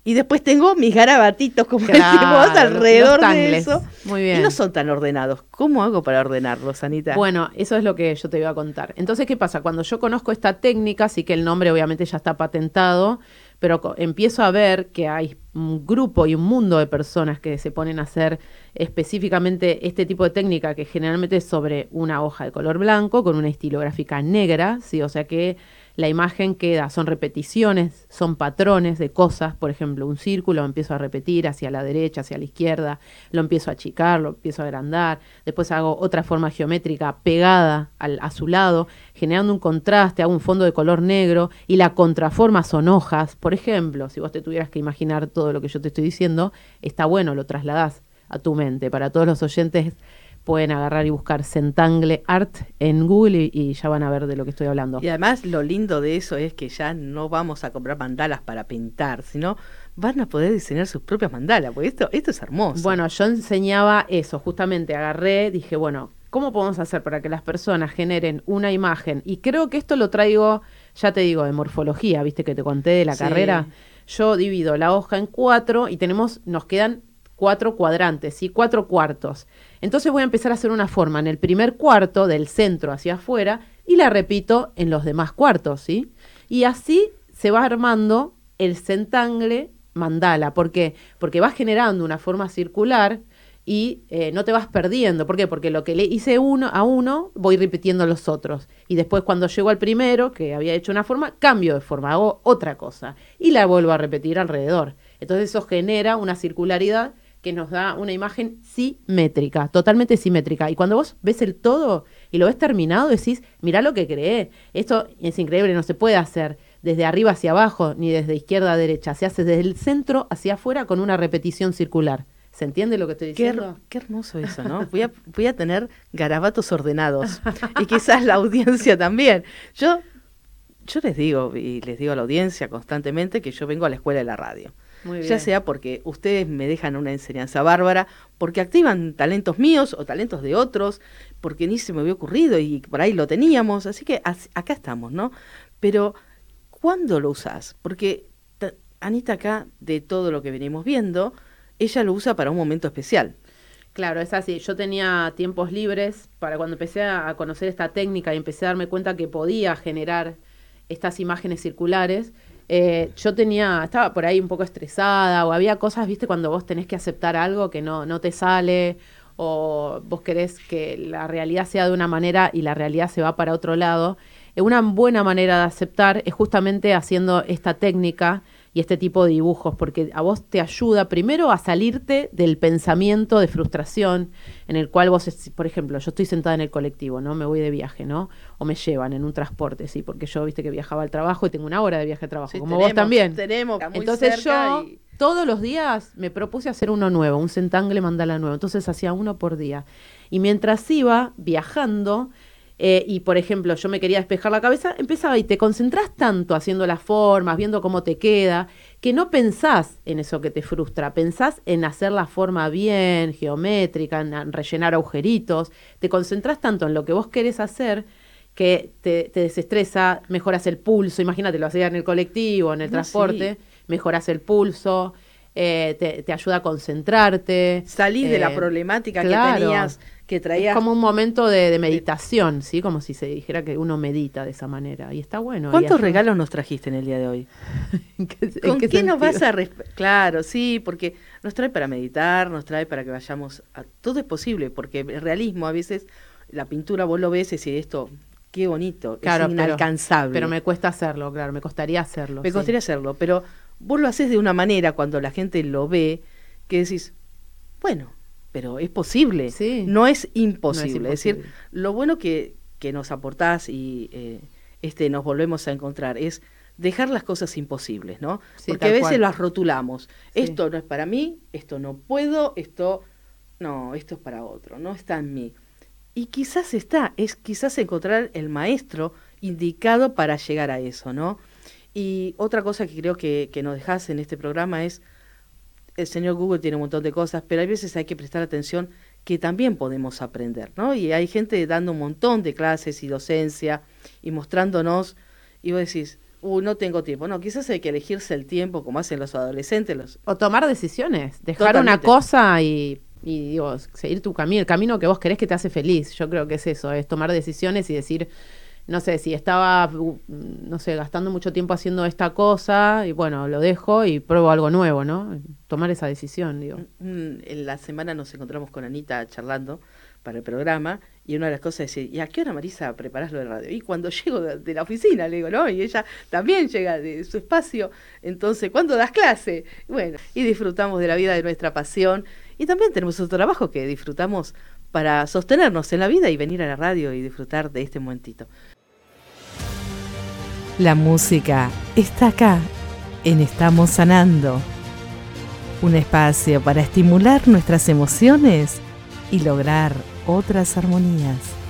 Y después tengo mis garabatitos, como *laughs* Claro, decimos, alrededor de eso. Muy Y bien. no son tan ordenados. ¿Cómo hago para ordenarlos, Anita? Bueno, eso es lo que yo te iba a contar. Entonces, ¿qué pasa? Cuando yo conozco esta técnica, sí que el nombre obviamente ya está patentado, pero empiezo a ver que hay un grupo y un mundo de personas que se ponen a hacer específicamente este tipo de técnica, que generalmente es sobre una hoja de color blanco con una estilográfica negra, ¿sí? O sea que la imagen queda, son repeticiones, son patrones de cosas, por ejemplo, un círculo lo empiezo a repetir hacia la derecha, hacia la izquierda, lo empiezo a achicar, lo empiezo a agrandar, después hago otra forma geométrica pegada al, a su lado, generando un contraste, hago un fondo de color negro y la contraforma son hojas, por ejemplo, si vos te tuvieras que imaginar todo lo que yo te estoy diciendo, está bueno, lo trasladás a tu mente. Para todos los oyentes pueden agarrar y buscar Centangle Art en Google y, y ya van a ver de lo que estoy hablando. Y además lo lindo de eso es que ya no vamos a comprar mandalas para pintar, sino van a poder diseñar sus propias mandalas, porque esto, esto es hermoso. Bueno, yo enseñaba eso, justamente agarré, dije, bueno, ¿cómo podemos hacer para que las personas generen una imagen? Y creo que esto lo traigo, ya te digo, de morfología, viste que te conté de la Sí. carrera. Yo divido la hoja en cuatro y tenemos, nos quedan cuatro cuadrantes y cuatro cuartos. Entonces voy a empezar a hacer una forma en el primer cuarto, del centro hacia afuera, y la repito en los demás cuartos, ¿sí? Y así se va armando el centangle mandala. ¿Por qué? Porque vas generando una forma circular y eh, no te vas perdiendo. ¿Por qué? Porque lo que le hice uno a uno, voy repitiendo los otros. Y después cuando llego al primero, que había hecho una forma, cambio de forma, hago otra cosa. Y la vuelvo a repetir alrededor. Entonces eso genera una circularidad que nos da una imagen simétrica, totalmente simétrica. Y cuando vos ves el todo y lo ves terminado, decís, mirá lo que creé. Esto es increíble, no se puede hacer desde arriba hacia abajo, ni desde izquierda a derecha. Se hace desde el centro hacia afuera con una repetición circular. ¿Se entiende lo que estoy Qué, diciendo? qué hermoso eso, ¿no? Voy a, voy a tener garabatos ordenados. y quizás la audiencia también. Yo, yo les digo, y les digo a la audiencia constantemente, que yo vengo a la escuela de la radio. Muy Ya sea porque ustedes me dejan una enseñanza bárbara, porque activan talentos míos o talentos de otros, porque ni se me había ocurrido y por ahí lo teníamos. Así que acá estamos, ¿no? Pero, ¿cuándo lo usás? Porque ta- Anita acá, de todo lo que venimos viendo, ella lo usa para un momento especial. Claro, es así. Yo tenía tiempos libres para cuando empecé a a conocer esta técnica y empecé a darme cuenta que podía generar estas imágenes circulares. Eh, yo tenía, estaba por ahí un poco estresada o había cosas, viste, cuando vos tenés que aceptar algo que no, no te sale o vos querés que la realidad sea de una manera y la realidad se va para otro lado. Eh, una buena manera de aceptar es justamente haciendo esta técnica y este tipo de dibujos, porque a vos te ayuda primero a salirte del pensamiento de frustración en el cual vos, por ejemplo, yo estoy sentada en el colectivo, ¿no? Me voy de viaje, ¿no? O me llevan en un transporte, sí, porque yo, viste que viajaba al trabajo y tengo una hora de viaje al trabajo, Sí, como vos también. Tenemos muy Entonces cerca yo y- todos los días me propuse hacer uno nuevo, un centangle mandala nuevo. Entonces hacía uno por día. Y mientras iba viajando, eh, y por ejemplo yo me quería despejar la cabeza, empezaba y te concentrás tanto haciendo las formas, viendo cómo te queda, que no pensás en eso que te frustra, pensás en hacer la forma bien, geométrica, en, en rellenar agujeritos, te concentrás tanto en lo que vos querés hacer que te, te desestresa, mejoras el pulso, imagínate, lo hacías en el colectivo, en el No, transporte, sí. mejoras el pulso, eh, te, te ayuda a concentrarte. Salís de la eh, problemática claro. que tenías, que Es como un momento de, de meditación, ¿sí? Como si se dijera que uno medita de esa manera. Y está bueno. ¿Cuántos regalos nos trajiste en el día de hoy? *laughs* ¿En qué, en ¿Con qué, qué nos vas a... resp- Claro, sí, porque nos trae para meditar, nos trae para que vayamos... A... Todo es posible, porque el realismo a veces, la pintura vos lo ves y decís, esto qué bonito, Claro, es pero- inalcanzable. Pero me cuesta hacerlo, claro, me costaría hacerlo. Me sí. costaría hacerlo, pero vos lo haces de una manera cuando la gente lo ve que decís, bueno, pero es posible, Sí. no es imposible. No es, es decir, lo bueno que, que nos aportás y eh, este nos volvemos a encontrar es dejar las cosas imposibles, ¿no? Sí, Porque a veces cual. las rotulamos. Sí. Esto no es para mí, esto no puedo, esto no, esto es para otro, no está en mí. Y quizás está, es quizás encontrar el maestro indicado para llegar a eso, ¿no? Y otra cosa que creo que, que nos dejas en este programa es, el señor Google tiene un montón de cosas, pero hay veces hay que prestar atención que también podemos aprender, ¿no? Y hay gente dando un montón de clases y docencia y mostrándonos, y vos decís, uh, no tengo tiempo. No, quizás hay que elegirse el tiempo como hacen los adolescentes, los, O tomar decisiones, dejar una cosa y, y digo, seguir tu camino, el camino que vos querés que te hace feliz. Yo creo que es eso, es tomar decisiones y decir, no sé, si estaba, uh, no sé, gastando mucho tiempo haciendo esta cosa, y bueno, lo dejo y pruebo algo nuevo, ¿no? Tomar esa decisión, digo. un- en la semana nos encontramos con Anita charlando para el programa y una de las cosas es decir, ¿y a qué hora Marisa preparás lo de radio? Y cuando llego de, de la oficina, le digo, ¿no? Y ella también llega de su espacio, entonces, ¿cuándo das clase? Bueno, y disfrutamos de la vida, de nuestra pasión y también tenemos otro trabajo que disfrutamos para sostenernos en la vida y venir a la radio y disfrutar de este momentito. La música está acá, en Estamos Sanando. Un espacio para estimular nuestras emociones y lograr otras armonías.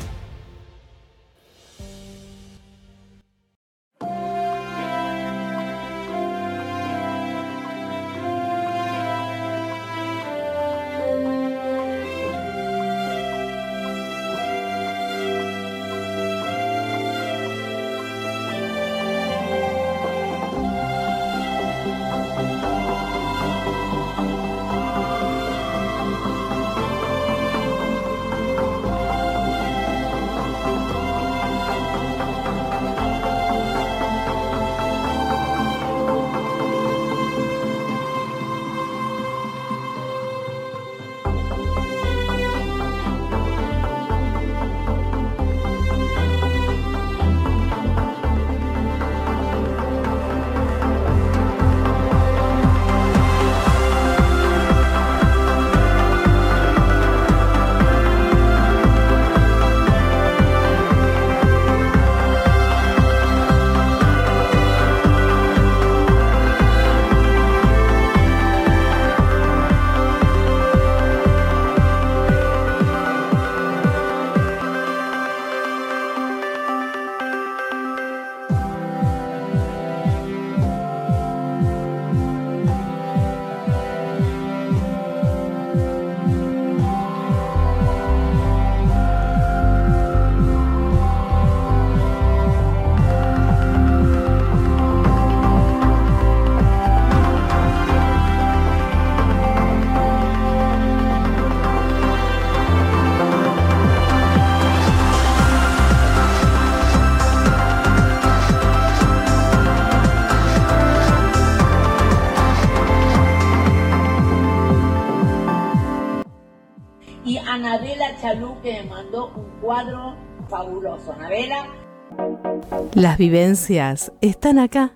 Vivencias están acá,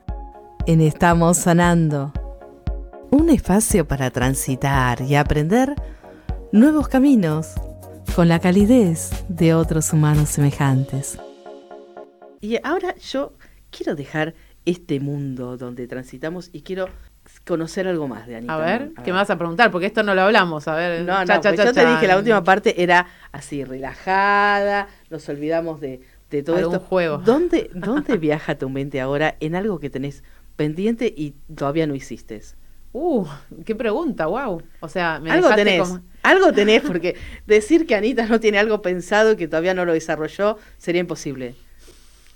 en Estamos Sanando. Un espacio para transitar y aprender nuevos caminos con la calidez de otros humanos semejantes. Y ahora yo quiero dejar este mundo donde transitamos y quiero conocer algo más de Anita. A ver. ¿qué me vas a preguntar? Porque esto no lo hablamos, a ver. No, no, cha, cha, pues cha, yo te cha. dije la última parte era así, relajada, nos olvidamos de, de todo Algún esto. juego. ¿Dónde, ¿Dónde *laughs* viaja tu mente ahora en algo que tenés pendiente y todavía no hiciste? Uh, qué pregunta, wow. O sea, me algo tenés, como- algo *laughs* tenés, porque decir que Anita no tiene algo pensado y que todavía no lo desarrolló sería imposible.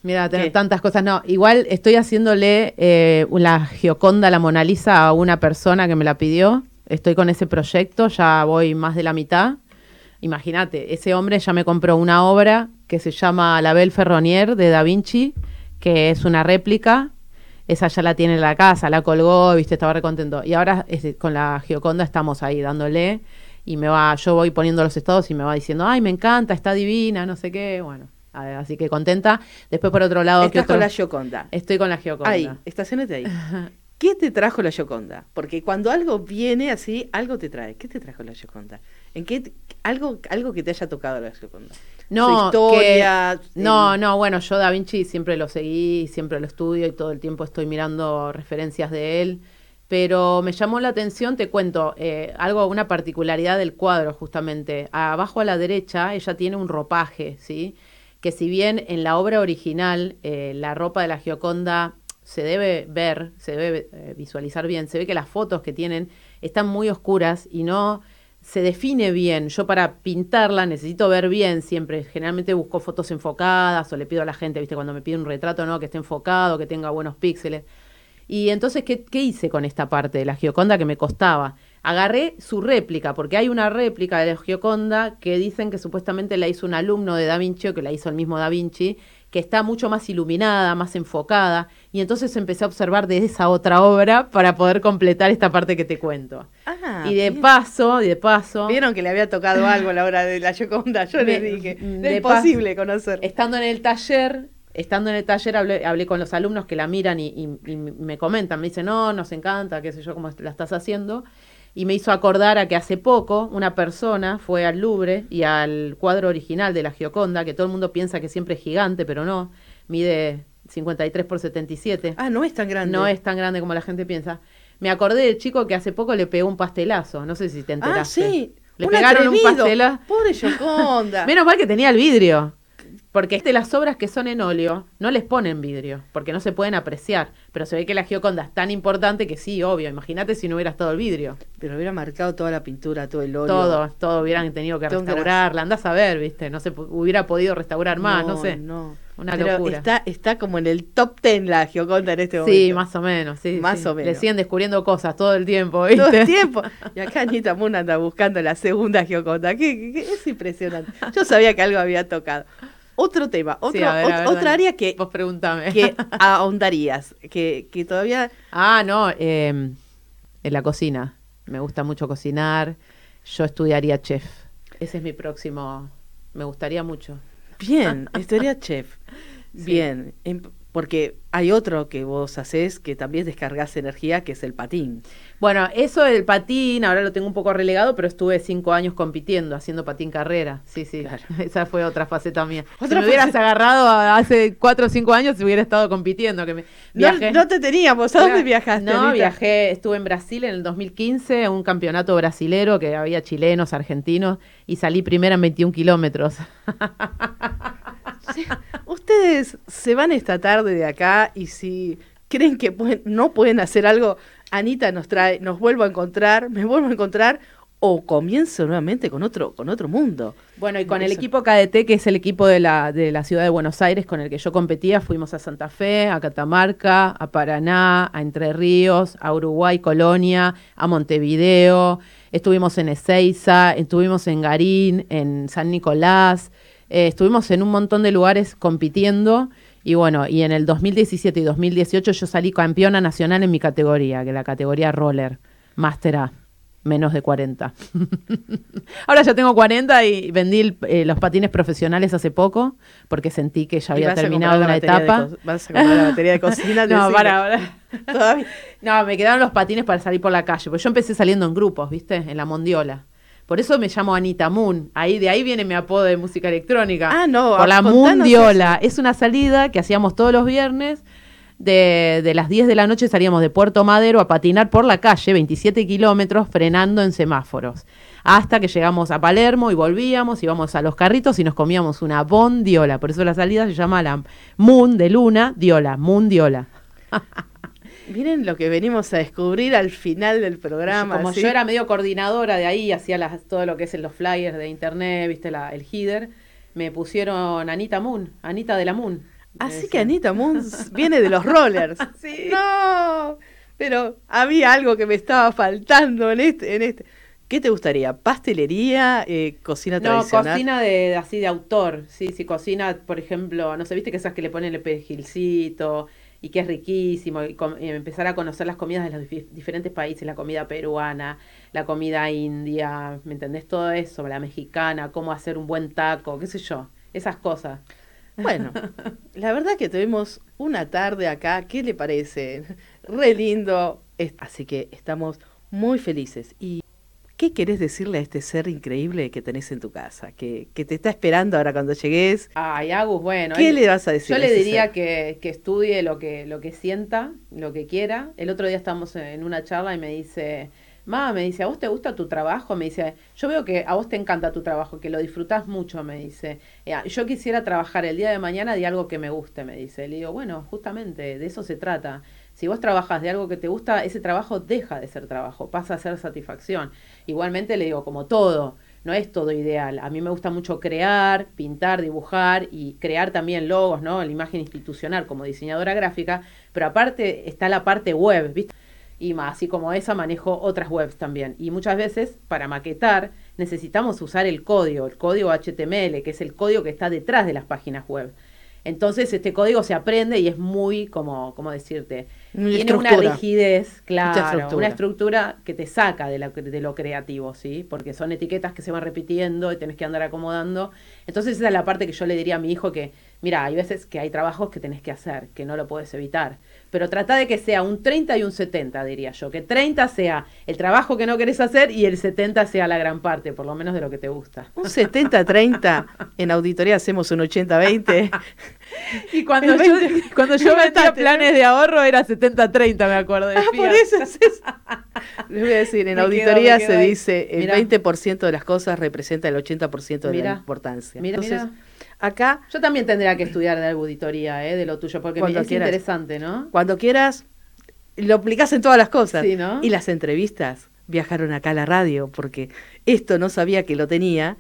Mira, tener ¿Qué? tantas cosas. No, igual estoy haciéndole eh, la Gioconda, la Mona Lisa, a una persona que me la pidió. Estoy con ese proyecto, ya voy más de la mitad. Imagínate, ese hombre ya me compró una obra que se llama La Belle Ferronier de Da Vinci, que es una réplica. Esa ya la tiene en la casa, la colgó, viste, estaba re contento. Y ahora con la Gioconda estamos ahí dándole y me va, yo voy poniendo los estados y me va diciendo, ay, me encanta, está divina, no sé qué. Bueno, Así que contenta. Después, por otro lado, ¿qué Estás con la Gioconda. Estoy con la Gioconda. Ahí, estacionate ahí. *laughs* ¿Qué te trajo la Gioconda? Porque cuando algo viene así, algo te trae. ¿Qué te trajo la Gioconda? ¿En qué algo algo que te haya tocado la Gioconda? No, Su historia. que- no, no, bueno, yo Da Vinci siempre lo seguí, siempre lo estudio y todo el tiempo estoy mirando referencias de él. Pero me llamó la atención, te cuento, eh, algo, una particularidad del cuadro justamente. Abajo a la derecha ella tiene un ropaje, ¿sí? Que si bien en la obra original eh, la ropa de la Gioconda se debe ver, se debe eh, visualizar bien, se ve que las fotos que tienen están muy oscuras y no se define bien. Yo para pintarla necesito ver bien siempre. Generalmente busco fotos enfocadas o le pido a la gente, viste, cuando me pide un retrato, no, que esté enfocado, que tenga buenos píxeles. Y entonces, ¿qué, qué hice con esta parte de la Gioconda que me costaba? Agarré su réplica, porque hay una réplica de la Gioconda que dicen que supuestamente la hizo un alumno de Da Vinci o que la hizo el mismo Da Vinci, que está mucho más iluminada, más enfocada. Y entonces empecé a observar de esa otra obra para poder completar esta parte que te cuento. Ah, y de bien. paso, de paso, Vieron que le había tocado *laughs* algo a la hora de la Gioconda. Yo les dije, mm, de es posible conocer. estando en el taller, estando en el taller hablé, hablé con los alumnos que la miran y, y- y me comentan, me dicen, no, nos encanta, qué sé yo, cómo la estás haciendo. Y me hizo acordar a que hace poco una persona fue al Louvre y al cuadro original de la Gioconda, que todo el mundo piensa que siempre es gigante, pero no, mide 53 por 77. Ah, no es tan grande. No es tan grande como la gente piensa. Me acordé del chico que hace poco le pegó un pastelazo, no sé si te Ah, enteraste. sí. Le un pegaron un pastelazo. Pobre Gioconda. *laughs* Menos mal que tenía el vidrio. Porque este, las obras que son en óleo no les ponen vidrio, porque no se pueden apreciar. Pero se ve que la Gioconda es tan importante que sí, obvio. Imagínate si no hubiera estado el vidrio. Pero hubiera marcado toda la pintura, todo el óleo. Todo, todo hubieran tenido que que restaurarla. Andás a ver, ¿viste? No se hubiera podido restaurar más, no, sé. No. Una Pero locura. Está, está como en el top ten la Gioconda en este momento. Sí, más o menos, sí. Más sí. o menos. Le siguen descubriendo cosas todo el tiempo, ¿viste? Todo el tiempo. Y acá Anita Moon anda buscando la segunda Gioconda. que es impresionante. Yo sabía que algo había tocado. Otro tema, otro, Sí, a ver, a ot- ver, otra área que, Vos que *laughs* ahondarías, que, que todavía... Ah, no, eh, en la cocina. Me gusta mucho cocinar. Yo estudiaría chef. Ese es mi próximo. Me gustaría mucho. Bien, *laughs* estaría chef. Bien, em- porque hay otro que vos haces que también descargas energía, que es el patín. Bueno, eso del patín, ahora lo tengo un poco relegado, pero estuve cinco años compitiendo, haciendo patín carrera. Sí, sí. Claro. *laughs* Esa fue otra faceta mía. si me hubieras agarrado hace cuatro o cinco años, hubiera estado compitiendo. Que me, No, viajé. no te teníamos, ¿a dónde Claro. viajaste? No, Anita? viajé, estuve en Brasil en el 2015, a un campeonato brasilero que había chilenos, argentinos, y salí primera en 21 kilómetros. Ustedes se van esta tarde de acá y si creen que pueden- no pueden hacer algo, Anita nos trae, nos vuelvo a encontrar, me vuelvo a encontrar o comienzo nuevamente con otro, con otro mundo. Bueno, y con el equipo KDT, que es el equipo de la, de la ciudad de Buenos Aires con el que yo competía, fuimos a Santa Fe, a Catamarca, a Paraná, a Entre Ríos, a Uruguay, Colonia, a Montevideo, estuvimos en Ezeiza, estuvimos en Garín, en San Nicolás, eh, estuvimos en un montón de lugares compitiendo. Y bueno, y en el 2017 y 2018 yo salí campeona nacional en mi categoría, que es la categoría roller, Master A, menos de 40. *laughs* Ahora ya tengo 40 y vendí el- eh, los patines profesionales hace poco porque sentí que ya había terminado una de etapa. vas a comprar la batería de cocina. *laughs* no, para ahora. Todavía. No, me quedaron los patines para salir por la calle, porque yo empecé saliendo en grupos, ¿viste? En la Mondiola. Por eso me llamo Anita Moon. Ahí de ahí viene mi apodo de música electrónica. Ah, no, Por la Mundiola. Es una salida que hacíamos todos los viernes. De, de las 10 de la noche salíamos de Puerto Madero a patinar por la calle, 27 kilómetros, frenando en semáforos. Hasta que llegamos a Palermo y volvíamos, íbamos a los carritos y nos comíamos una bondiola. Por eso la salida se llama la Moon de Luna, Diola, Mundiola. *laughs* Miren lo que venimos a descubrir al final del programa. Como ¿sí? yo era medio coordinadora de ahí, hacía las, todo lo que es en los flyers de internet, viste, la, el header, me pusieron Anita Moon, Anita de la Moon. Así Me que. Anita Moon *laughs* viene de los rollers. *laughs* Sí. No, pero había algo que me estaba faltando en este, en este. ¿Qué te gustaría? ¿Pastelería? Eh, ¿Cocina No, tradicional? cocina de así de autor, sí, sí, cocina, por ejemplo, no sé, viste que esas que le ponen el perejilcito y que es riquísimo, y, com- y empezar a conocer las comidas de los dif- diferentes países, la comida peruana, la comida india, ¿me entendés? Todo eso, la mexicana, cómo hacer un buen taco, qué sé yo, esas cosas. Bueno, *laughs* la verdad que tuvimos una tarde acá, ¿qué le parece? Re lindo. Así que estamos muy felices. ¿Y qué querés decirle a este ser increíble que tenés en tu casa? Que, que te está esperando ahora cuando llegues. Ay, Agus, bueno. ¿Qué él- le vas a decir? Yo le diría que, que estudie lo que, lo que sienta, lo que quiera. El otro día estábamos en una charla y me dice, Ma, me dice, ¿a vos te gusta tu trabajo? Me dice, yo veo que a vos te encanta tu trabajo, que lo disfrutás mucho, me dice. "Eh, Yo quisiera trabajar el día de mañana de algo que me guste, me dice. Le digo, bueno, justamente de eso se trata. Si vos trabajas de algo que te gusta, ese trabajo deja de ser trabajo, pasa a ser satisfacción. Igualmente le digo, como todo, no es todo ideal. A mí me gusta mucho crear, pintar, dibujar y crear también logos, ¿no? La imagen institucional como diseñadora gráfica, pero aparte está la parte web, ¿viste? Y más, así como esa manejo otras webs también. Y muchas veces para maquetar necesitamos usar el código, el código HTML, que es el código que está detrás de las páginas web. Entonces este código se aprende y es muy, como, ¿cómo decirte? Tiene una rigidez, claro, estructura. una estructura que te saca de, la- de lo creativo, ¿sí? Porque son etiquetas que se van repitiendo y tenés que andar acomodando. Entonces esa es la parte que yo le diría a mi hijo que, mira, hay veces que hay trabajos que tenés que hacer, que no lo puedes evitar. Pero trata de que sea un 30 y un 70, diría yo. Que 30 sea el trabajo que no querés hacer y el 70 sea la gran parte, por lo menos de lo que te gusta. Un 70-30, en auditoría hacemos un 80-20. *laughs* Y cuando *laughs* El yo, 20, *laughs* cuando yo metía planes de ahorro era 70-30, me acuerdo. Ah, por eso es eso. Les voy a decir, en Me auditoría quedo se ahí. dice el Mirá. 20% de las cosas representa el 80% de Mirá. la importancia. Mira, Entonces, mira. Acá, Yo también tendría que estudiar de auditoría, ¿eh? de lo tuyo, porque me- Cuando es quieras. interesante, ¿no? cuando quieras, lo aplicás en todas las cosas. Sí, ¿no? Y las entrevistas viajaron acá a la radio, porque esto no sabía que lo tenía.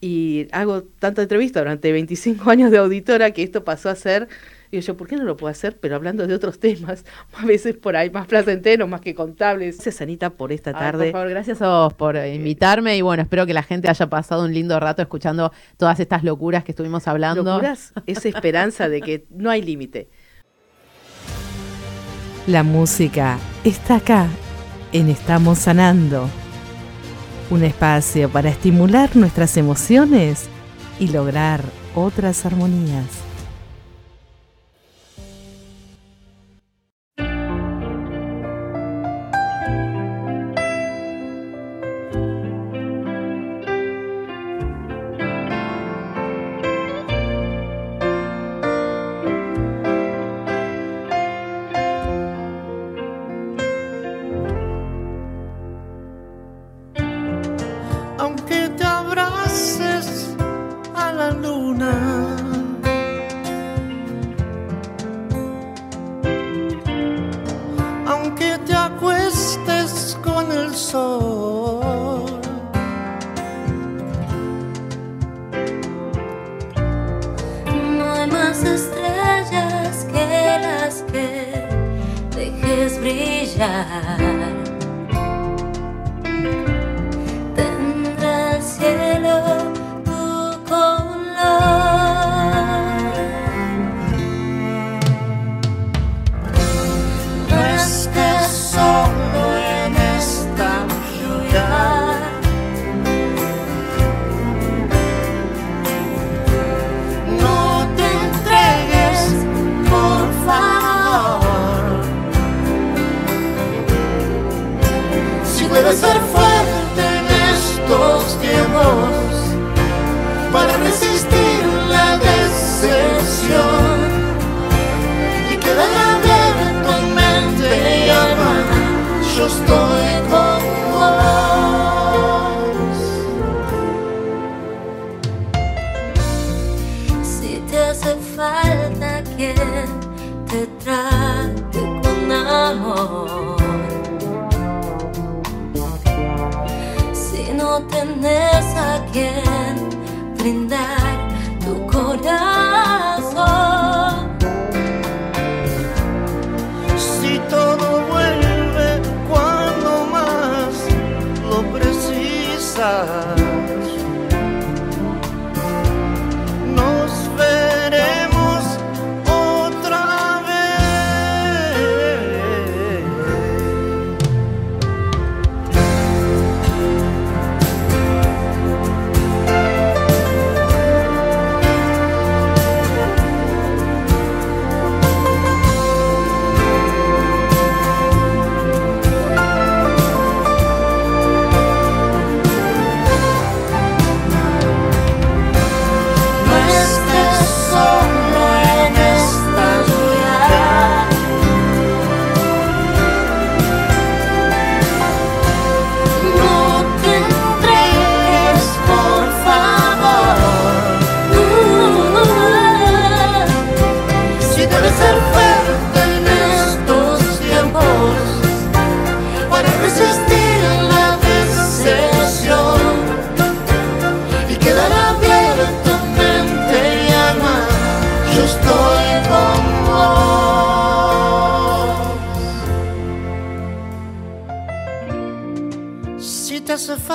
Y hago tanta entrevista durante 25 años de auditora que esto pasó a ser. Y yo, ¿por qué no lo puedo hacer? Pero hablando de otros *laughs* temas, a veces por ahí más placenteros, más que contables. Gracias, Anita, por esta Ay, tarde. por favor, gracias a vos por eh, invitarme y bueno, espero que la gente haya pasado un lindo rato escuchando todas estas locuras que estuvimos hablando. locuras, esa esperanza de que no hay límite. La música está acá, en Estamos Sanando. Un espacio para estimular nuestras emociones y lograr otras armonías.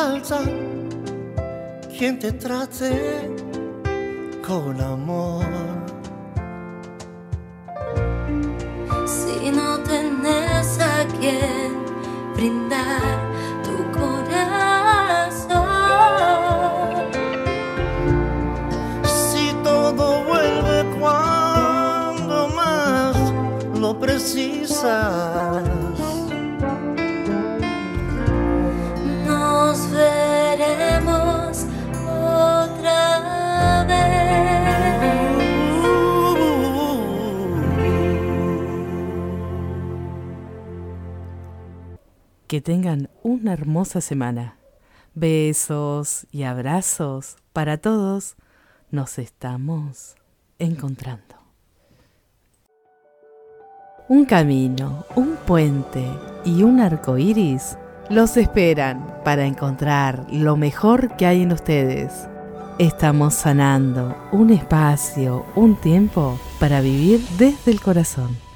Falta quien te trate hermosa semana. Besos y abrazos para todos. Nos estamos encontrando. Un camino, un puente y un arco iris los esperan para encontrar lo mejor que hay en ustedes. Estamos sanando un espacio, un tiempo para vivir desde el corazón.